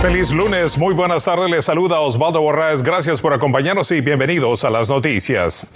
Feliz lunes, muy buenas tardes. Les saluda Osvaldo Borraes. Gracias por acompañarnos y bienvenidos a las noticias.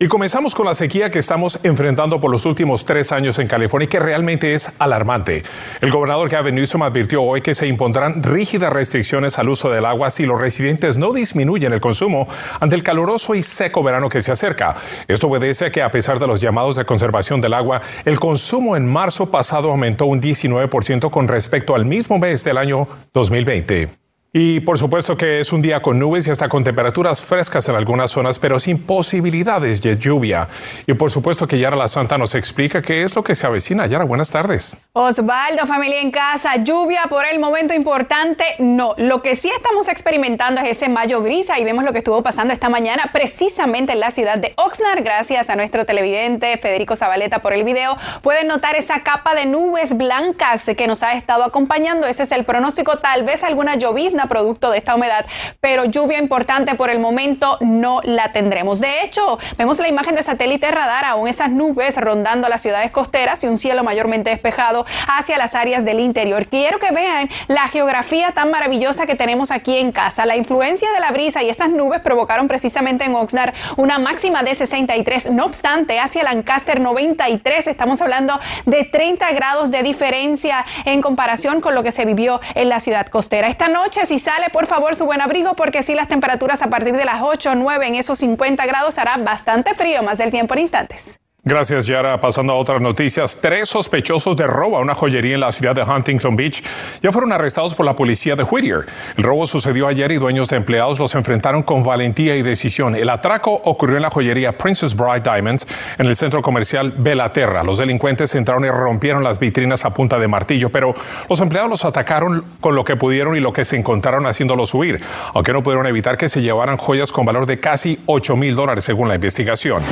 Y comenzamos con la sequía que estamos enfrentando por los últimos tres años en California que realmente es alarmante. El gobernador Gavin Newsom advirtió hoy que se impondrán rígidas restricciones al uso del agua si los residentes no disminuyen el consumo ante el caluroso y seco verano que se acerca. Esto obedece a que a pesar de los llamados de conservación del agua, el consumo en marzo pasado aumentó un 19% con respecto al mismo mes del año 2020. знайти. Y por supuesto que es un día con nubes y hasta con temperaturas frescas en algunas zonas, pero sin posibilidades de lluvia. Y por supuesto que Yara La Santa nos explica qué es lo que se avecina. Yara, buenas tardes. Osvaldo, familia en casa, lluvia por el momento importante, no. Lo que sí estamos experimentando es ese mayo gris. y vemos lo que estuvo pasando esta mañana precisamente en la ciudad de Oxnard. Gracias a nuestro televidente Federico Zabaleta por el video. Pueden notar esa capa de nubes blancas que nos ha estado acompañando. Ese es el pronóstico. Tal vez alguna llovizna producto de esta humedad, pero lluvia importante por el momento no la tendremos. De hecho, vemos la imagen de satélite radar, aún esas nubes rondando las ciudades costeras y un cielo mayormente despejado hacia las áreas del interior. Quiero que vean la geografía tan maravillosa que tenemos aquí en casa. La influencia de la brisa y esas nubes provocaron precisamente en Oxnard una máxima de 63. No obstante, hacia Lancaster 93 estamos hablando de 30 grados de diferencia en comparación con lo que se vivió en la ciudad costera. Esta noche si sale, por favor, su buen abrigo, porque si las temperaturas a partir de las 8 o 9 en esos 50 grados hará bastante frío, más del tiempo en instantes. Gracias, Yara. Pasando a otras noticias, tres sospechosos de robo a una joyería en la ciudad de Huntington Beach ya fueron arrestados por la policía de Whittier. El robo sucedió ayer y dueños de empleados los enfrentaron con valentía y decisión. El atraco ocurrió en la joyería Princess Bride Diamonds en el centro comercial Belaterra. Los delincuentes entraron y rompieron las vitrinas a punta de martillo, pero los empleados los atacaron con lo que pudieron y lo que se encontraron haciéndolos huir, aunque no pudieron evitar que se llevaran joyas con valor de casi 8 mil dólares según la investigación.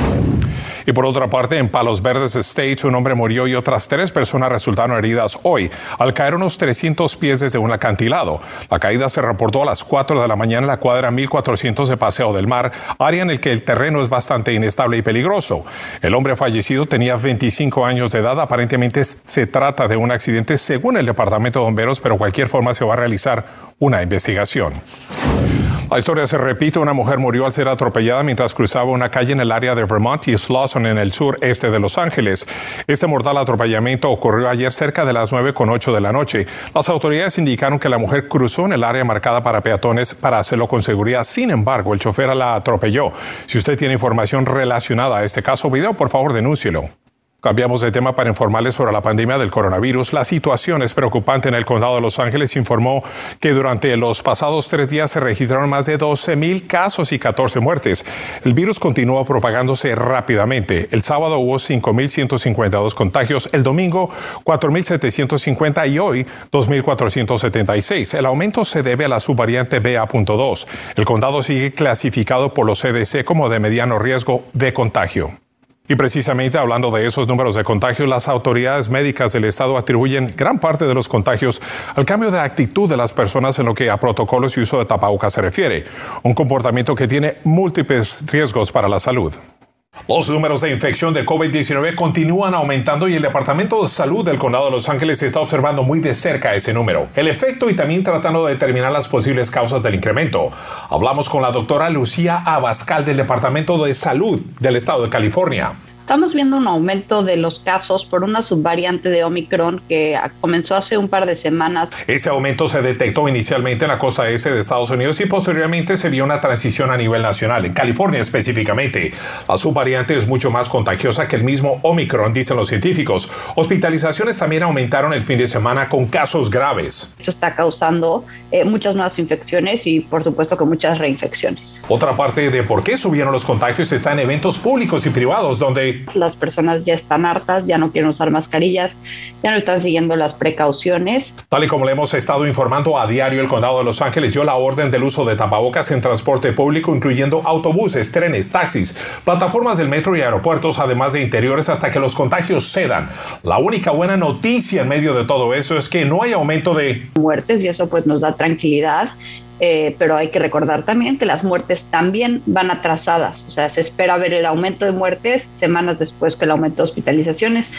Y por otra parte, en Palos Verdes State, un hombre murió y otras tres personas resultaron heridas hoy al caer unos 300 pies desde un acantilado. La caída se reportó a las 4 de la mañana en la cuadra 1400 de Paseo del Mar, área en el que el terreno es bastante inestable y peligroso. El hombre fallecido tenía 25 años de edad. Aparentemente se trata de un accidente según el Departamento de Bomberos, pero cualquier forma se va a realizar una investigación. La historia se repite. Una mujer murió al ser atropellada mientras cruzaba una calle en el área de Vermont y Slauson en el sur este de Los Ángeles. Este mortal atropellamiento ocurrió ayer cerca de las 9.8 de la noche. Las autoridades indicaron que la mujer cruzó en el área marcada para peatones para hacerlo con seguridad. Sin embargo, el chofer la atropelló. Si usted tiene información relacionada a este caso video, por favor denúncielo. Cambiamos de tema para informarles sobre la pandemia del coronavirus. La situación es preocupante en el condado de Los Ángeles. Informó que durante los pasados tres días se registraron más de 12 mil casos y 14 muertes. El virus continúa propagándose rápidamente. El sábado hubo 5.152 contagios, el domingo 4.750 y hoy 2.476. El aumento se debe a la subvariante BA.2. El condado sigue clasificado por los CDC como de mediano riesgo de contagio. Y precisamente hablando de esos números de contagios, las autoridades médicas del estado atribuyen gran parte de los contagios al cambio de actitud de las personas en lo que a protocolos y uso de tapabocas se refiere, un comportamiento que tiene múltiples riesgos para la salud. Los números de infección de COVID-19 continúan aumentando y el Departamento de Salud del Condado de Los Ángeles está observando muy de cerca ese número, el efecto y también tratando de determinar las posibles causas del incremento. Hablamos con la doctora Lucía Abascal del Departamento de Salud del Estado de California. Estamos viendo un aumento de los casos por una subvariante de Omicron que comenzó hace un par de semanas. Ese aumento se detectó inicialmente en la costa este de Estados Unidos y posteriormente se vio una transición a nivel nacional, en California específicamente. La subvariante es mucho más contagiosa que el mismo Omicron, dicen los científicos. Hospitalizaciones también aumentaron el fin de semana con casos graves. Esto está causando eh, muchas nuevas infecciones y por supuesto que muchas reinfecciones. Otra parte de por qué subieron los contagios está en eventos públicos y privados donde las personas ya están hartas, ya no quieren usar mascarillas, ya no están siguiendo las precauciones. Tal y como le hemos estado informando a diario, el condado de Los Ángeles dio la orden del uso de tapabocas en transporte público, incluyendo autobuses, trenes, taxis, plataformas del metro y aeropuertos, además de interiores, hasta que los contagios cedan. La única buena noticia en medio de todo eso es que no hay aumento de muertes y eso pues nos da tranquilidad eh, pero hay que recordar también que las muertes también van atrasadas, o sea, se espera ver el aumento de muertes semanas después que el aumento de hospitalizaciones.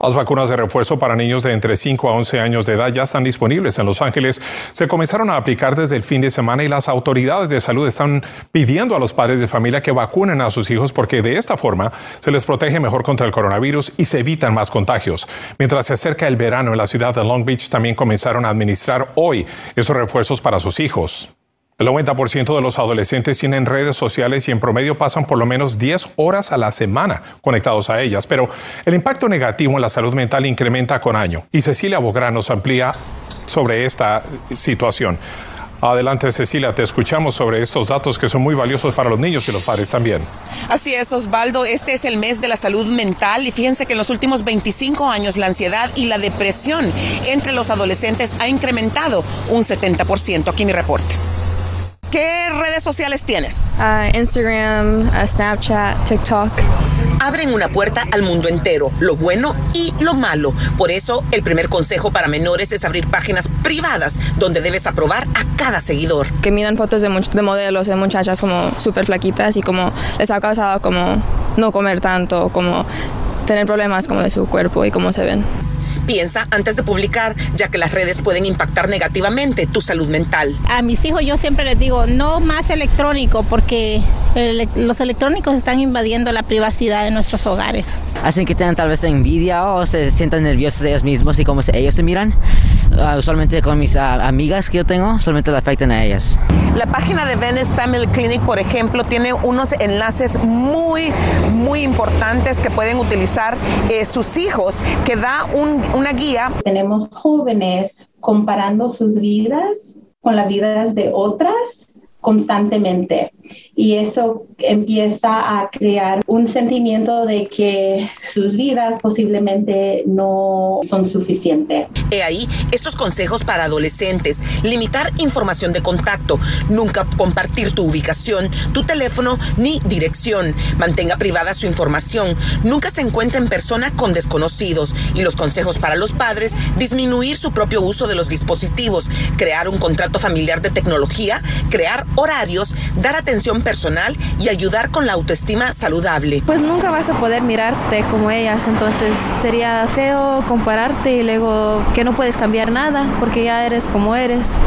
Las vacunas de refuerzo para niños de entre 5 a 11 años de edad ya están disponibles en Los Ángeles. Se comenzaron a aplicar desde el fin de semana y las autoridades de salud están pidiendo a los padres de familia que vacunen a sus hijos porque de esta forma se les protege mejor contra el coronavirus y se evitan más contagios. Mientras se acerca el verano en la ciudad de Long Beach, también comenzaron a administrar hoy estos refuerzos para sus hijos. El 90% de los adolescentes tienen redes sociales y en promedio pasan por lo menos 10 horas a la semana conectados a ellas, pero el impacto negativo en la salud mental incrementa con año. Y Cecilia Bográn nos amplía sobre esta situación. Adelante Cecilia, te escuchamos sobre estos datos que son muy valiosos para los niños y los padres también. Así es, Osvaldo, este es el mes de la salud mental y fíjense que en los últimos 25 años la ansiedad y la depresión entre los adolescentes ha incrementado un 70%. Aquí mi reporte. ¿Qué redes sociales tienes? Uh, Instagram, uh, Snapchat, TikTok. Abren una puerta al mundo entero, lo bueno y lo malo. Por eso, el primer consejo para menores es abrir páginas privadas donde debes aprobar a cada seguidor. Que miran fotos de, de modelos, de muchachas como súper flaquitas y como les ha causado como no comer tanto, como tener problemas como de su cuerpo y cómo se ven. Piensa antes de publicar, ya que las redes pueden impactar negativamente tu salud mental. A mis hijos yo siempre les digo, no más electrónico, porque los electrónicos están invadiendo la privacidad de nuestros hogares. Hacen que tengan tal vez envidia o se sientan nerviosos ellos mismos y cómo ellos se miran. Uh, usualmente con mis uh, amigas que yo tengo, solamente le afectan a ellas. La página de Venice Family Clinic, por ejemplo, tiene unos enlaces muy, muy importantes que pueden utilizar eh, sus hijos, que da un, una guía. Tenemos jóvenes comparando sus vidas con las vidas de otras constantemente. Y eso empieza a crear un sentimiento de que sus vidas posiblemente no son suficientes. He ahí estos consejos para adolescentes, limitar información de contacto, nunca compartir tu ubicación, tu teléfono ni dirección, mantenga privada su información, nunca se encuentre en persona con desconocidos. Y los consejos para los padres, disminuir su propio uso de los dispositivos, crear un contrato familiar de tecnología, crear horarios, dar atención personal y ayudar con la autoestima saludable. Pues nunca vas a poder mirarte como ellas, entonces sería feo compararte y luego que no puedes cambiar nada porque ya eres como eres.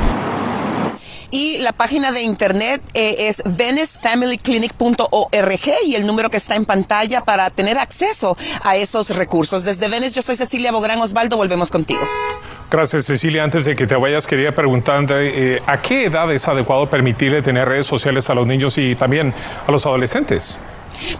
Y la página de internet eh, es venice.familyclinic.org y el número que está en pantalla para tener acceso a esos recursos. Desde Venice, yo soy Cecilia Bográn Osvaldo, volvemos contigo. Gracias, Cecilia. Antes de que te vayas, quería preguntar eh, ¿a qué edad es adecuado permitirle tener redes sociales a los niños y también a los adolescentes?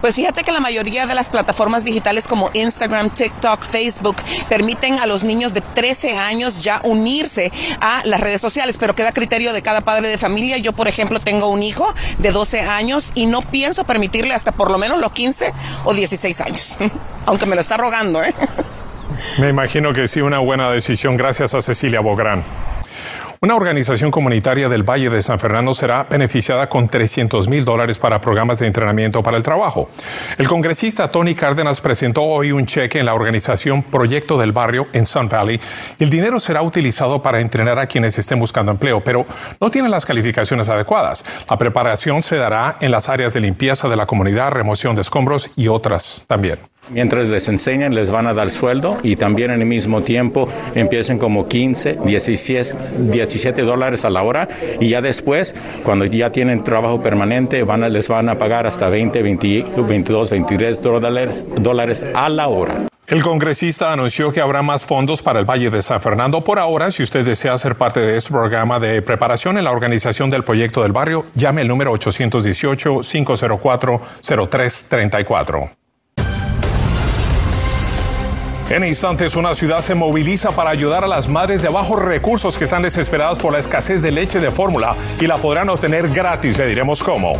Pues fíjate que la mayoría de las plataformas digitales como Instagram, TikTok, Facebook permiten a los niños de 13 años ya unirse a las redes sociales, pero queda criterio de cada padre de familia. Yo, por ejemplo, tengo un hijo de 12 años y no pienso permitirle hasta por lo menos los 15 o 16 años, aunque me lo está rogando, ¿eh? Me imagino que sí, una buena decisión. Gracias a Cecilia Bográn. Una organización comunitaria del Valle de San Fernando será beneficiada con 300 mil dólares para programas de entrenamiento para el trabajo. El congresista Tony Cárdenas presentó hoy un cheque en la organización Proyecto del Barrio en Sun Valley el dinero será utilizado para entrenar a quienes estén buscando empleo, pero no tienen las calificaciones adecuadas. La preparación se dará en las áreas de limpieza de la comunidad, remoción de escombros y otras también. Mientras les enseñan, les van a dar sueldo y también en el mismo tiempo empiezan como 15, 17, 17 dólares a la hora y ya después, cuando ya tienen trabajo permanente, les van a pagar hasta 20, 22, 23 dólares, dólares a la hora. El congresista anunció que habrá más fondos para el Valle de San Fernando. Por ahora, si usted desea ser parte de este programa de preparación en la organización del proyecto del barrio, llame el número 818-504-0334. En instantes, una ciudad se moviliza para ayudar a las madres de bajos recursos que están desesperadas por la escasez de leche de fórmula y la podrán obtener gratis. Le diremos cómo.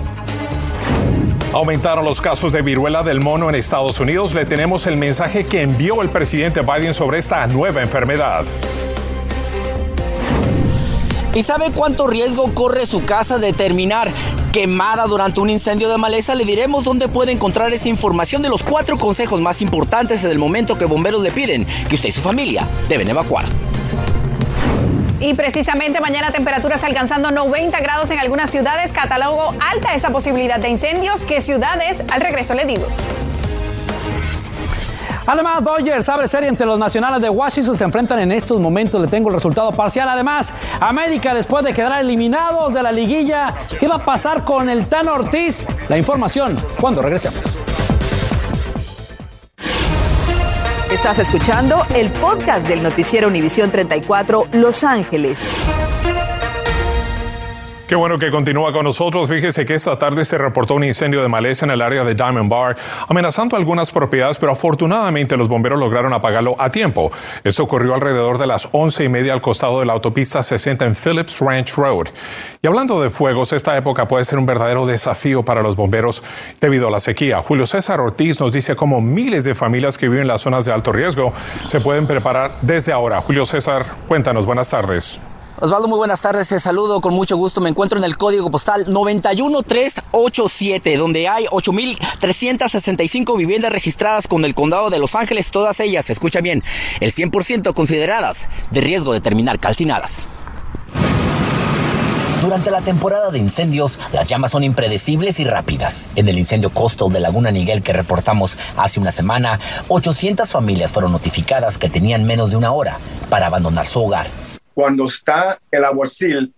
Aumentaron los casos de viruela del mono en Estados Unidos. Le tenemos el mensaje que envió el presidente Biden sobre esta nueva enfermedad. ¿Y sabe cuánto riesgo corre su casa de terminar quemada durante un incendio de maleza? Le diremos dónde puede encontrar esa información de los cuatro consejos más importantes en el momento que bomberos le piden que usted y su familia deben evacuar. Y precisamente mañana temperaturas alcanzando 90 grados en algunas ciudades, catálogo alta esa posibilidad de incendios. ¿Qué ciudades? Al regreso le digo. Además, Dodgers abre serie entre los nacionales de Washington. Se enfrentan en estos momentos. Le tengo el resultado parcial. Además, América, después de quedar eliminados de la liguilla, ¿qué va a pasar con el Tan Ortiz? La información cuando regresemos. Estás escuchando el podcast del noticiero Univisión 34 Los Ángeles. Qué bueno que continúa con nosotros. Fíjese que esta tarde se reportó un incendio de maleza en el área de Diamond Bar, amenazando algunas propiedades, pero afortunadamente los bomberos lograron apagarlo a tiempo. Esto ocurrió alrededor de las once y media al costado de la autopista 60 en Phillips Ranch Road. Y hablando de fuegos, esta época puede ser un verdadero desafío para los bomberos debido a la sequía. Julio César Ortiz nos dice cómo miles de familias que viven en las zonas de alto riesgo se pueden preparar desde ahora. Julio César, cuéntanos, buenas tardes. Osvaldo, muy buenas tardes. Te saludo con mucho gusto. Me encuentro en el código postal 91387, donde hay 8.365 viviendas registradas con el condado de Los Ángeles, todas ellas, escucha bien, el 100% consideradas de riesgo de terminar calcinadas. Durante la temporada de incendios, las llamas son impredecibles y rápidas. En el incendio coastal de Laguna Niguel que reportamos hace una semana, 800 familias fueron notificadas que tenían menos de una hora para abandonar su hogar cuando está el aguacil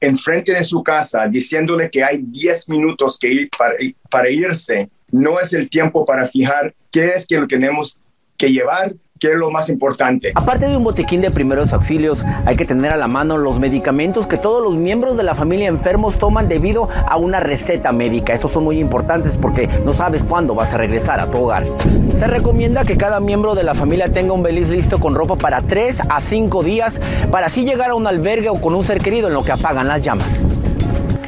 enfrente de su casa diciéndole que hay 10 minutos que ir para, para, irse, no es el tiempo para fijar qué es que lo tenemos que llevar ¿Qué es lo más importante? Aparte de un botiquín de primeros auxilios, hay que tener a la mano los medicamentos que todos los miembros de la familia enfermos toman debido a una receta médica. Estos son muy importantes porque no sabes cuándo vas a regresar a tu hogar. Se recomienda que cada miembro de la familia tenga un beliz listo con ropa para 3 a 5 días para así llegar a un albergue o con un ser querido en lo que apagan las llamas.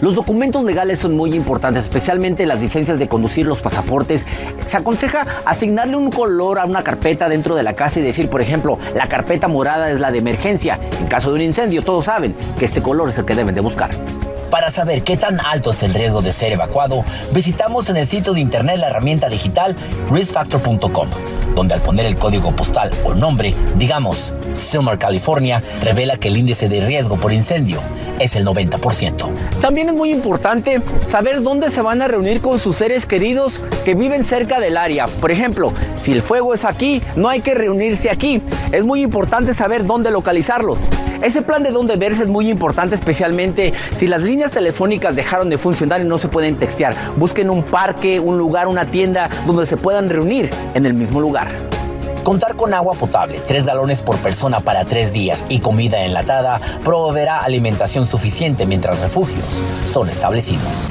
Los documentos legales son muy importantes, especialmente las licencias de conducir, los pasaportes. Se aconseja asignarle un color a una carpeta dentro de la casa y decir, por ejemplo, la carpeta morada es la de emergencia. En caso de un incendio, todos saben que este color es el que deben de buscar. Para saber qué tan alto es el riesgo de ser evacuado, visitamos en el sitio de internet la herramienta digital riskfactor.com, donde al poner el código postal o nombre, digamos Silmar, California, revela que el índice de riesgo por incendio es el 90%. También es muy importante saber dónde se van a reunir con sus seres queridos que viven cerca del área. Por ejemplo, si el fuego es aquí, no hay que reunirse aquí. Es muy importante saber dónde localizarlos. Ese plan de dónde verse es muy importante, especialmente si las líneas telefónicas dejaron de funcionar y no se pueden textear. Busquen un parque, un lugar, una tienda donde se puedan reunir en el mismo lugar. Contar con agua potable, tres galones por persona para tres días y comida enlatada proveerá alimentación suficiente mientras refugios son establecidos.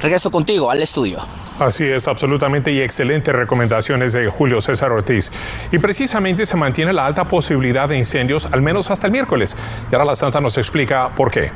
Regreso contigo al estudio. Así es, absolutamente y excelentes recomendaciones de Julio César Ortiz. Y precisamente se mantiene la alta posibilidad de incendios, al menos hasta el miércoles. Y ahora la Santa nos explica por qué.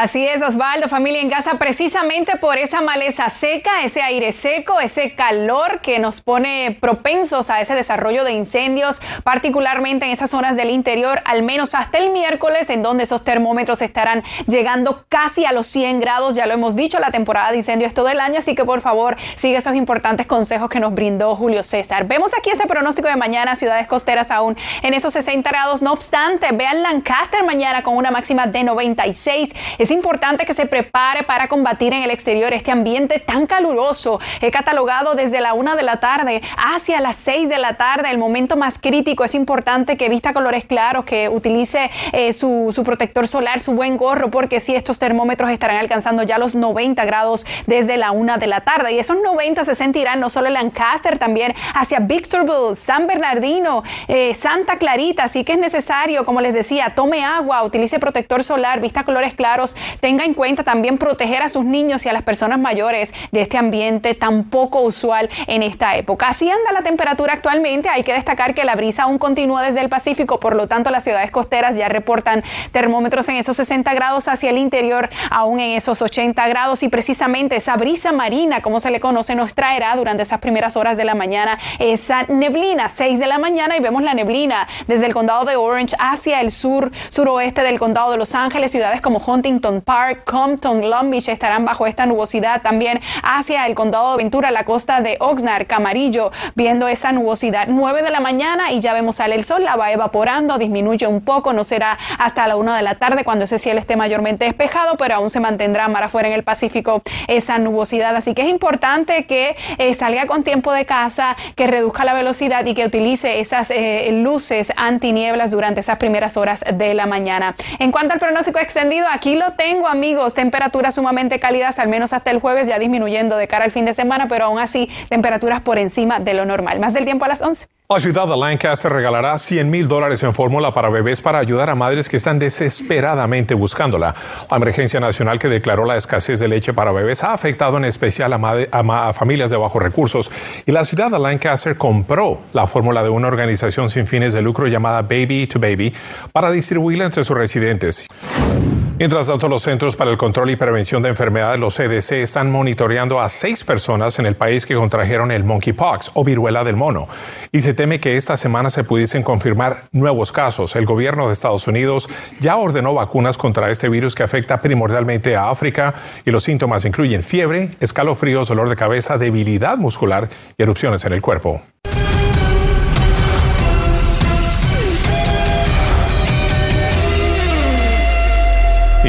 Así es, Osvaldo, familia en casa, precisamente por esa maleza seca, ese aire seco, ese calor que nos pone propensos a ese desarrollo de incendios, particularmente en esas zonas del interior, al menos hasta el miércoles, en donde esos termómetros estarán llegando casi a los 100 grados. Ya lo hemos dicho, la temporada de incendios es todo el año, así que por favor sigue esos importantes consejos que nos brindó Julio César. Vemos aquí ese pronóstico de mañana, ciudades costeras aún en esos 60 grados. No obstante, vean Lancaster mañana con una máxima de 96. Es importante que se prepare para combatir en el exterior este ambiente tan caluroso. He catalogado desde la una de la tarde hacia las 6 de la tarde, el momento más crítico. Es importante que vista colores claros, que utilice eh, su, su, protector solar, su buen gorro, porque si estos termómetros estarán alcanzando ya los 90 grados desde la una de la tarde. Y esos 90 se sentirán no solo en Lancaster, también hacia Victorville, San Bernardino, eh, Santa Clarita. Así que es necesario, como les decía, tome agua, utilice protector solar, vista colores claros tenga en cuenta también proteger a sus niños y a las personas mayores de este ambiente tan poco usual en esta época. Así anda la temperatura actualmente. Hay que destacar que la brisa aún continúa desde el Pacífico, por lo tanto las ciudades costeras ya reportan termómetros en esos 60 grados hacia el interior, aún en esos 80 grados y precisamente esa brisa marina, como se le conoce, nos traerá durante esas primeras horas de la mañana esa neblina, 6 de la mañana y vemos la neblina desde el condado de Orange hacia el sur, suroeste del condado de Los Ángeles, ciudades como Huntington Huntington Park, Compton, Long Beach estarán bajo esta nubosidad. También hacia el condado de Ventura, la costa de Oxnard, Camarillo, viendo esa nubosidad. 9 de la mañana y ya vemos sale el sol, la va evaporando, disminuye un poco, no será hasta la 1 de la tarde cuando ese cielo esté mayormente despejado, pero aún se mantendrá mar afuera en el Pacífico esa nubosidad. Así que es importante que eh, salga con tiempo de casa, que reduzca la velocidad y que utilice esas eh, luces antinieblas durante esas primeras horas de la mañana. En cuanto al pronóstico extendido, aquí lo tengo, amigos. Temperaturas sumamente cálidas, al menos hasta el jueves, ya disminuyendo de cara al fin de semana, pero aún así temperaturas por encima de lo normal. Más del tiempo a las 11. La ciudad de Lancaster regalará 100 mil dólares en fórmula para bebés para ayudar a madres que están desesperadamente buscándola. La emergencia nacional que declaró la escasez de leche para bebés ha afectado en especial a, familias de bajos recursos y la ciudad de Lancaster compró la fórmula de una organización sin fines de lucro llamada Baby to Baby para distribuirla entre sus residentes. Mientras tanto, los Centros para el Control y Prevención de Enfermedades, los CDC, están monitoreando a seis personas en el país que contrajeron el monkeypox o viruela del mono. Y se teme que esta semana se pudiesen confirmar nuevos casos. El gobierno de Estados Unidos ya ordenó vacunas contra este virus que afecta primordialmente a África y los síntomas incluyen fiebre, escalofríos, dolor de cabeza, debilidad muscular y erupciones en el cuerpo.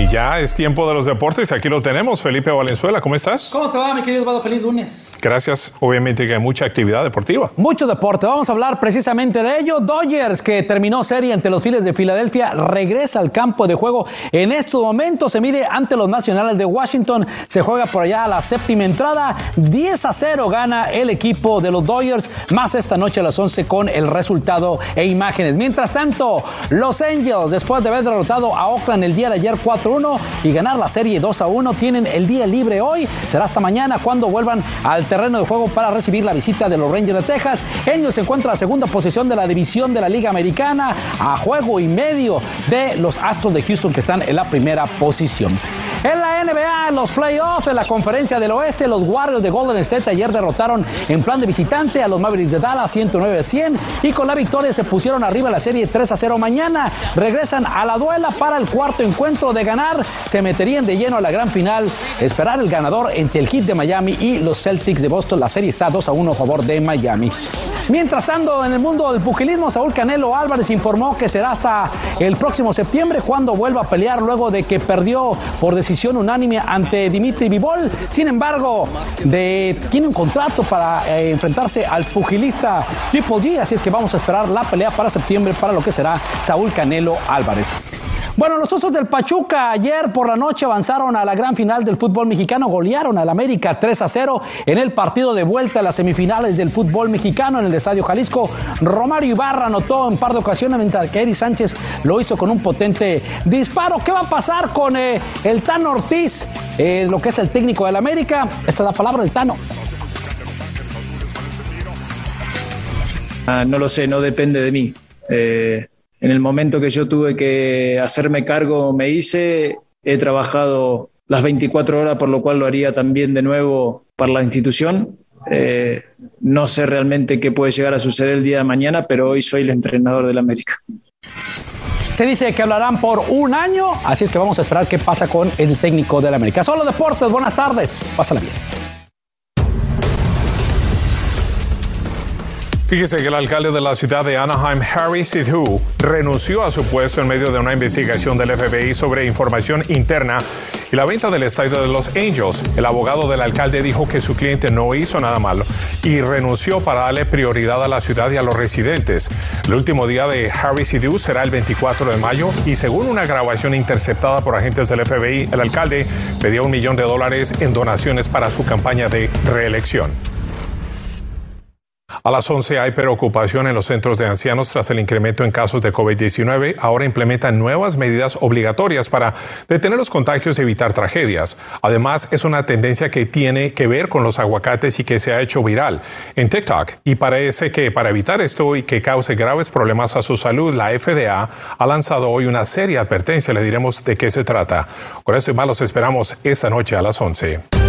Ya es tiempo de los deportes. Aquí lo tenemos, Felipe Valenzuela. ¿Cómo estás? ¿Cómo te va, mi querido Eduardo? Feliz lunes. Gracias. Obviamente que hay mucha actividad deportiva. Mucho deporte. Vamos a hablar precisamente de ello. Dodgers, que terminó serie ante los Phillies de Filadelfia, regresa al campo de juego. En estos momentos se mide ante los Nacionales de Washington. Se juega por allá a la séptima entrada. 10 a 0 gana el equipo de los Dodgers. Más esta noche a las 11 con el resultado e imágenes. Mientras tanto, los Angels, después de haber derrotado a Oakland el día de ayer 4 1 y ganar la serie 2 a 1. Tienen el día libre hoy. Será hasta mañana cuando vuelvan al terreno de juego para recibir la visita de los Rangers de Texas. Ellos se encuentran en la segunda posición de la división de la Liga Americana a juego y medio de los Astros de Houston que están en la primera posición. En la NBA, en los playoffs, en la conferencia del oeste, los Warriors de Golden State ayer derrotaron en plan de visitante a los Mavericks de Dallas 109 a 100 y con la victoria se pusieron arriba la serie 3 a 0 mañana. Regresan a la duela para el cuarto encuentro de ganar. Se meterían de lleno a la gran final. Esperar el ganador entre el Heat de Miami y los Celtics de Boston. La serie está 2 a 1 a favor de Miami. Mientras tanto, en el mundo del pugilismo, Saúl Canelo Álvarez informó que será hasta el próximo septiembre cuando vuelva a pelear luego de que perdió por decisión unánime ante Dimitri Vivol. Sin embargo, tiene un contrato para eh, enfrentarse al pugilista Triple G, así es que vamos a esperar la pelea para septiembre para lo que será Saúl Canelo Álvarez. Bueno, los Osos del Pachuca ayer por la noche avanzaron a la gran final del fútbol mexicano, golearon al América 3 a 0 en el partido de vuelta a las semifinales del fútbol mexicano en el Estadio Jalisco. Romario Ibarra anotó en par de ocasiones mientras que Eri Sánchez lo hizo con un potente disparo. ¿Qué va a pasar con eh, el Tano Ortiz, eh, lo que es el técnico del América? Esta es la palabra del Tano. Ah, no lo sé, no depende de mí. Eh, en el momento que yo tuve que hacerme cargo, me hice, he trabajado las 24 horas, por lo cual lo haría también de nuevo para la institución. Eh, no sé realmente qué puede llegar a suceder el día de mañana, pero hoy soy el entrenador del América. Se dice que hablarán por un año, así es que vamos a esperar qué pasa con el técnico del América. Solo deportes, buenas tardes, pásala bien. Fíjese que el alcalde de la ciudad de Anaheim, Harry Sidhu, renunció a su puesto en medio de una investigación del FBI sobre información interna y la venta del estadio de Los Angels. El abogado del alcalde dijo que su cliente no hizo nada malo y renunció para darle prioridad a la ciudad y a los residentes. El último día de Harry Sidhu será el 24 de mayo y según una grabación interceptada por agentes del FBI, el alcalde pedía un millón de dólares en donaciones para su campaña de reelección. A las 11 hay preocupación en los centros de ancianos tras el incremento en casos de COVID-19. Ahora implementan nuevas medidas obligatorias para detener los contagios y evitar tragedias. Además, es una tendencia que tiene que ver con los aguacates y que se ha hecho viral en TikTok. Y parece que para evitar esto y que cause graves problemas a su salud, la FDA ha lanzado hoy una seria advertencia. Le diremos de qué se trata. Con esto y más los esperamos esta noche a las 11.